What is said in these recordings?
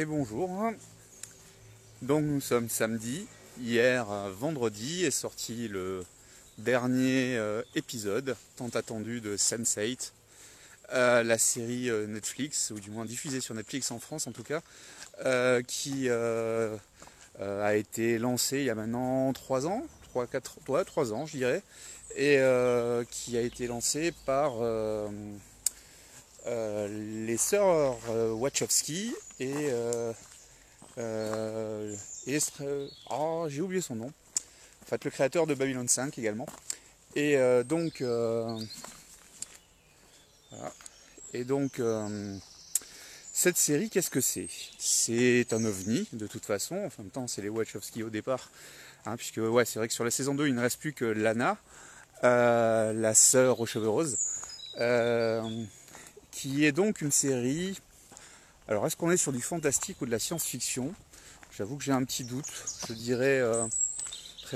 Et bonjour. Donc nous sommes samedi. Hier, vendredi, est sorti le dernier euh, épisode tant attendu de Sense8, euh, la série euh, Netflix, ou du moins diffusée sur Netflix en France en tout cas, qui a été lancée il y a maintenant 3 ans, 3, 4, 3, ans je dirais, et qui a été lancée par les sœurs Wachowski et, et oh, j'ai oublié son nom fait le créateur de Babylon 5 également. Et euh, donc, euh, et donc euh, cette série, qu'est-ce que c'est? C'est un ovni de toute façon. En même temps, c'est les Wachowski au départ, hein, puisque ouais, c'est vrai que sur la saison 2, il ne reste plus que Lana, la sœur aux cheveux roses, qui est donc une série. Alors, est-ce qu'on est sur du fantastique ou de la science-fiction? J'avoue que j'ai un petit doute. Je dirais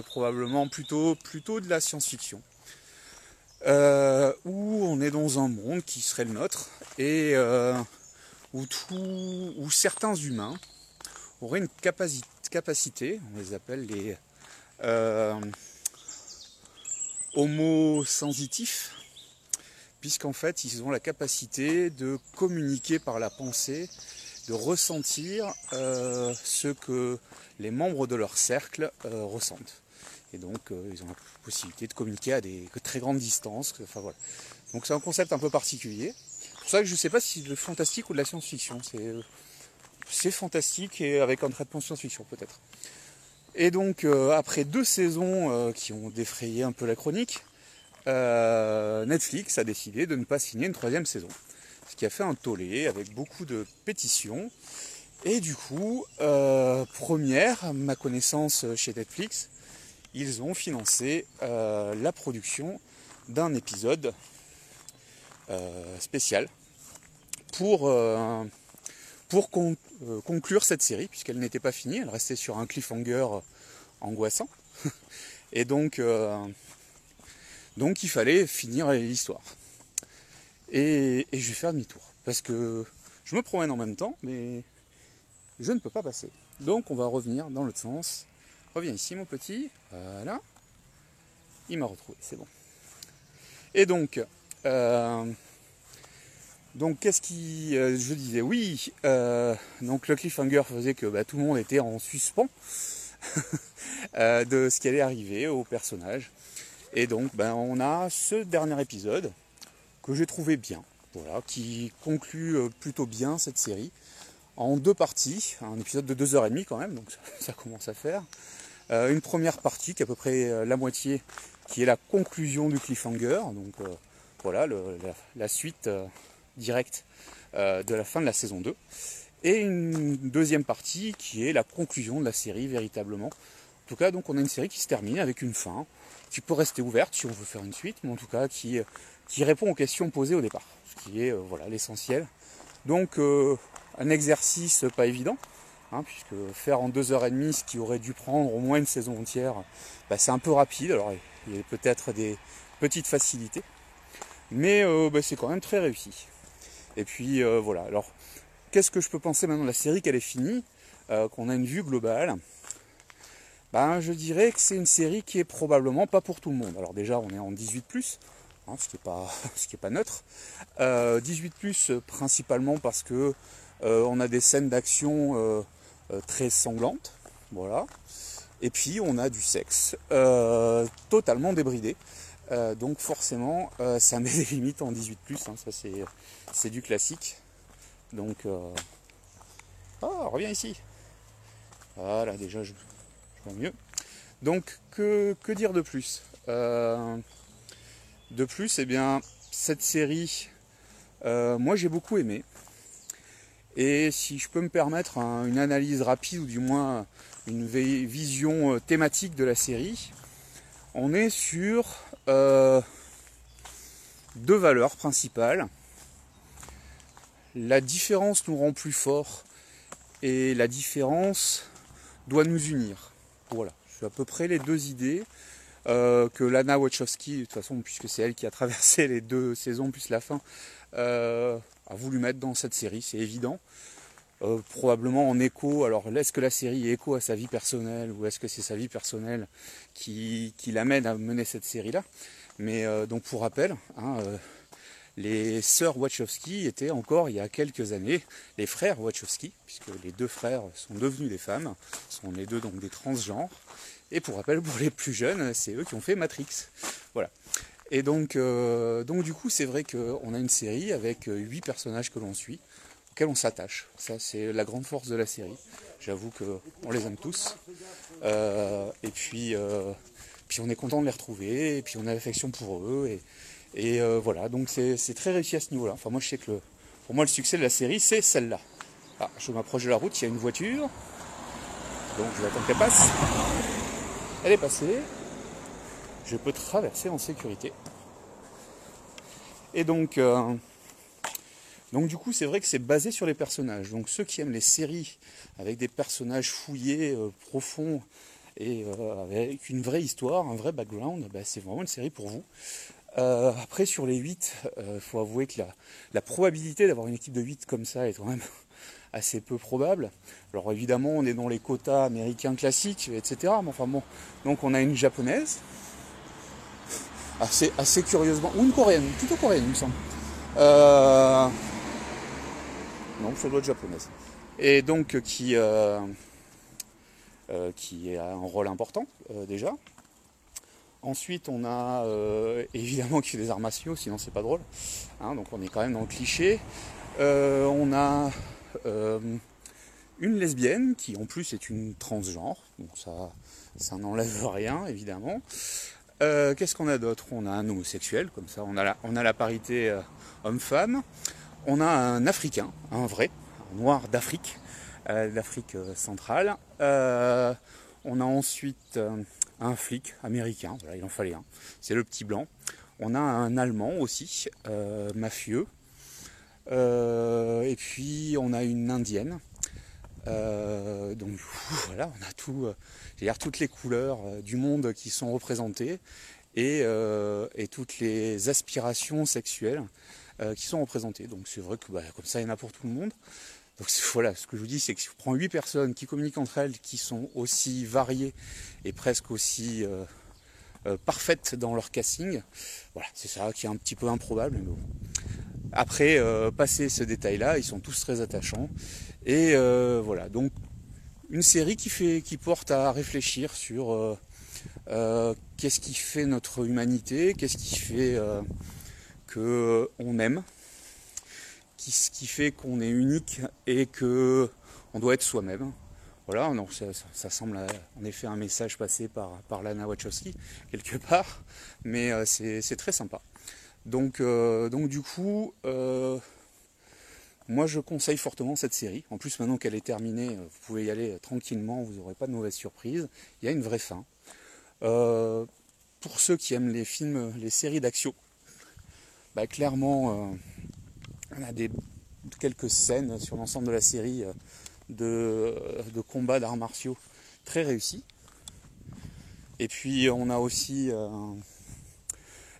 probablement plutôt, plutôt de la science-fiction. Euh, où on est dans un monde qui serait le nôtre et euh, où, certains humains auraient une capacité, on les appelle les euh, homo sensitifs, puisqu'en fait ils ont la capacité de communiquer par la pensée, de ressentir ce que les membres de leur cercle ressentent. Et donc, euh, ils ont la possibilité de communiquer à des très grandes distances. Donc, c'est un concept un peu particulier. C'est pour ça que je ne sais pas si c'est le fantastique ou de la science-fiction. C'est, fantastique et avec un traitement science-fiction, peut-être. Et donc, euh, après deux saisons euh, qui ont défrayé un peu la chronique, Netflix a décidé de ne pas signer une troisième saison. Ce qui a fait un tollé avec beaucoup de pétitions. Et du coup, première, ma connaissance chez Netflix, ils ont financé euh, la production d'un épisode euh, spécial euh, pour conclure cette série, puisqu'elle n'était pas finie, elle restait sur un cliffhanger angoissant. Et donc, donc il fallait finir l'histoire. Et, je vais faire demi-tour, parce que je me promène en même temps, mais je ne peux pas passer. Donc on va revenir dans l'autre sens Reviens ici mon petit. Voilà. Il m'a retrouvé, c'est bon. Et donc, euh, donc qu'est-ce qui. Euh, je disais oui, euh, donc le cliffhanger faisait que bah, tout le monde était en suspens de ce qui allait arriver au personnage. Et donc ben, on a ce dernier épisode que j'ai trouvé bien, voilà, qui conclut plutôt bien cette série en deux parties, un épisode de 2h30 quand même, donc ça commence à faire. Euh, une première partie qui est à peu près euh, la moitié, qui est la conclusion du cliffhanger. Donc euh, voilà, la, suite directe de la fin de la saison 2. Et une deuxième partie qui est la conclusion de la série véritablement. En tout cas, donc on a une série qui se termine avec une fin, qui peut rester ouverte si on veut faire une suite, mais en tout cas qui, qui répond aux questions posées au départ, ce qui est voilà l'essentiel. Donc un exercice pas évident, Hein, puisque faire en deux heures et demie ce qui aurait dû prendre au moins une saison entière, bah, c'est un peu rapide. Alors il y a peut-être des petites facilités, mais euh, bah, c'est quand même très réussi. Et puis euh, voilà. Alors qu'est-ce que je peux penser maintenant de la série qu'elle est finie, euh, qu'on a une vue globale ben, je dirais que c'est une série qui est probablement pas pour tout le monde. Alors déjà, on est en 18 hein, ce qui n'est pas, ce qui est pas neutre. 18 principalement parce que on a des scènes d'action euh, très sanglante. Voilà. Et puis on a du sexe euh, totalement débridé. Euh, donc forcément ça met des limites en 18 hein, ça c'est du classique. Donc ah reviens ici. Voilà déjà je, mieux. Donc que, dire de plus? De plus, eh bien cette série, moi j'ai beaucoup aimé. Et si je peux me permettre une analyse rapide ou du moins une vision euh, thématique de la série, on est sur euh, deux valeurs principales. La différence nous rend plus forts et la différence doit nous unir. Voilà, c'est à peu près les deux idées euh, que Lana Wachowski, de toute façon, puisque c'est elle qui a traversé les deux saisons plus la fin, a voulu mettre dans cette série, c'est évident. euh, probablement en écho. Alors, est-ce que la série est écho à sa vie personnelle ou est-ce que c'est sa vie personnelle qui, l'amène à mener cette série-là? Mais euh, donc, pour rappel, hein, euh, les sœurs Wachowski étaient encore il y a quelques années les frères Wachowski, puisque les deux frères sont devenus des femmes, sont les deux donc des transgenres. Et pour rappel, pour les plus jeunes, c'est eux qui ont fait Matrix. Voilà. Et donc, donc du coup, c'est vrai qu'on a une série avec huit personnages que l'on suit on s'attache. Ça, c'est la grande force de la série. J'avoue qu'on les aime tous. Euh, et puis, euh, puis on est content de les retrouver, et puis on a l'affection pour eux. Et, euh, voilà, donc c'est très réussi à ce niveau-là. Enfin, moi, je sais que pour moi, le succès de la série, c'est celle-là. Ah, je m'approche de la route, il y a une voiture. Donc, je vais attendre qu'elle passe. Elle est passée. Je peux traverser en sécurité. Et donc, donc du coup, c'est vrai que c'est basé sur les personnages. Donc ceux qui aiment les séries avec des personnages fouillés, euh, profonds et euh, avec une vraie histoire, un vrai background, bah, c'est vraiment une série pour vous. Euh, après, sur les 8, il faut avouer que la, probabilité d'avoir une équipe de 8 comme ça est quand même assez peu probable. Alors évidemment, on est dans les quotas américains classiques, etc. Mais enfin bon, donc on a une japonaise, assez, assez curieusement, ou une coréenne, plutôt coréenne, il me semble. Non, ça doit être japonaise. Et donc qui, euh, euh, qui a un rôle important euh, déjà. Ensuite, on a évidemment qui fait des arts martiaux, sinon c'est pas drôle. Hein, donc on est quand même dans le cliché. on a une lesbienne qui en plus est une transgenre, donc ça, ça n'enlève rien évidemment. Qu'est-ce qu'on a d'autre? On a un homosexuel, comme ça on a la, on a la parité homme-femme on a un Africain, un vrai, un noir d'Afrique, euh, d'Afrique euh, centrale. Euh, on a ensuite un flic américain, voilà, il en fallait un, c'est le petit blanc. On a un Allemand aussi, mafieux. et puis on a une Indienne. donc voilà, on a tout, toutes les couleurs du monde qui sont représentées et, toutes les aspirations sexuelles euh, qui sont représentés. Donc c'est vrai que bah, comme ça, il y en a pour tout le monde. Donc voilà, ce que je vous dis, c'est que si je prends 8 personnes qui communiquent entre elles, qui sont aussi variées et presque aussi euh, euh, parfaites dans leur casting, voilà, c'est ça qui est un petit peu improbable. Mais bon. Après, passer ce détail-là, ils sont tous très attachants. Et voilà, donc une série qui, fait, qui porte à réfléchir sur qu'est-ce qui fait notre humanité, qu'est-ce qui fait qu'on aime, qui, ce qui fait qu'on est unique et que on doit être soi-même. Voilà, ça, semble en effet un message passé par, Lana Wachowski, quelque part, mais euh, c'est très sympa. Donc, euh, donc du coup, euh, moi je conseille fortement cette série. En plus, maintenant qu'elle est terminée, vous pouvez y aller tranquillement, vous n'aurez pas de mauvaises surprises. Il y a une vraie fin. pour ceux qui aiment les films, les séries d'action, bah, clairement, euh, on a quelques scènes sur l'ensemble de la série euh, de, combats d'arts martiaux très réussis. Et puis on a aussi euh,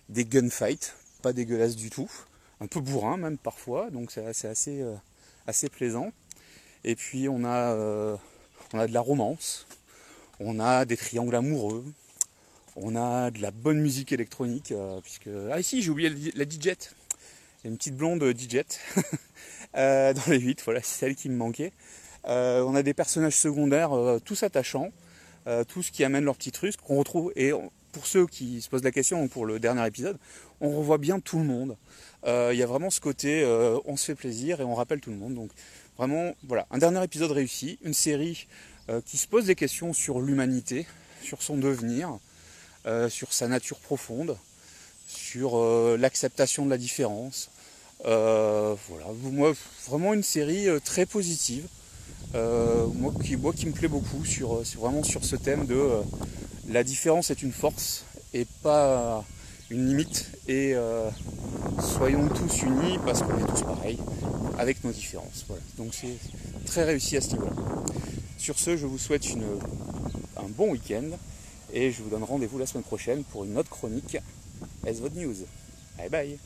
des gunfights, pas dégueulasses du tout, un peu bourrin même parfois, donc c'est assez, plaisant. Et puis on a, de la romance, on a des triangles amoureux, on a de la bonne musique électronique, euh, puisque... Ah ici, j'ai oublié la DJ. Une petite blonde DJ euh, dans les 8, voilà, c'est celle qui me manquait. Euh, on a des personnages secondaires tous attachants, tous qui amènent leurs petites trucs qu'on retrouve. Et pour ceux qui se posent la question, pour le dernier épisode, on revoit bien tout le monde. Il y a vraiment ce côté, on se fait plaisir et on rappelle tout le monde. Donc vraiment, voilà, un dernier épisode réussi, une série qui se pose des questions sur l'humanité, sur son devenir, euh, sur sa nature profonde, sur euh, l'acceptation de la différence. Euh, voilà, vraiment une série très positive. moi, qui, moi qui me plaît beaucoup sur, vraiment sur ce thème de la différence est une force et pas une limite et soyons tous unis parce qu'on est tous pareils avec nos différences. Donc c'est très réussi à ce niveau-là. Sur ce, je vous souhaite un bon week-end et je vous donne rendez-vous la semaine prochaine pour une autre chronique SVOD News? Bye bye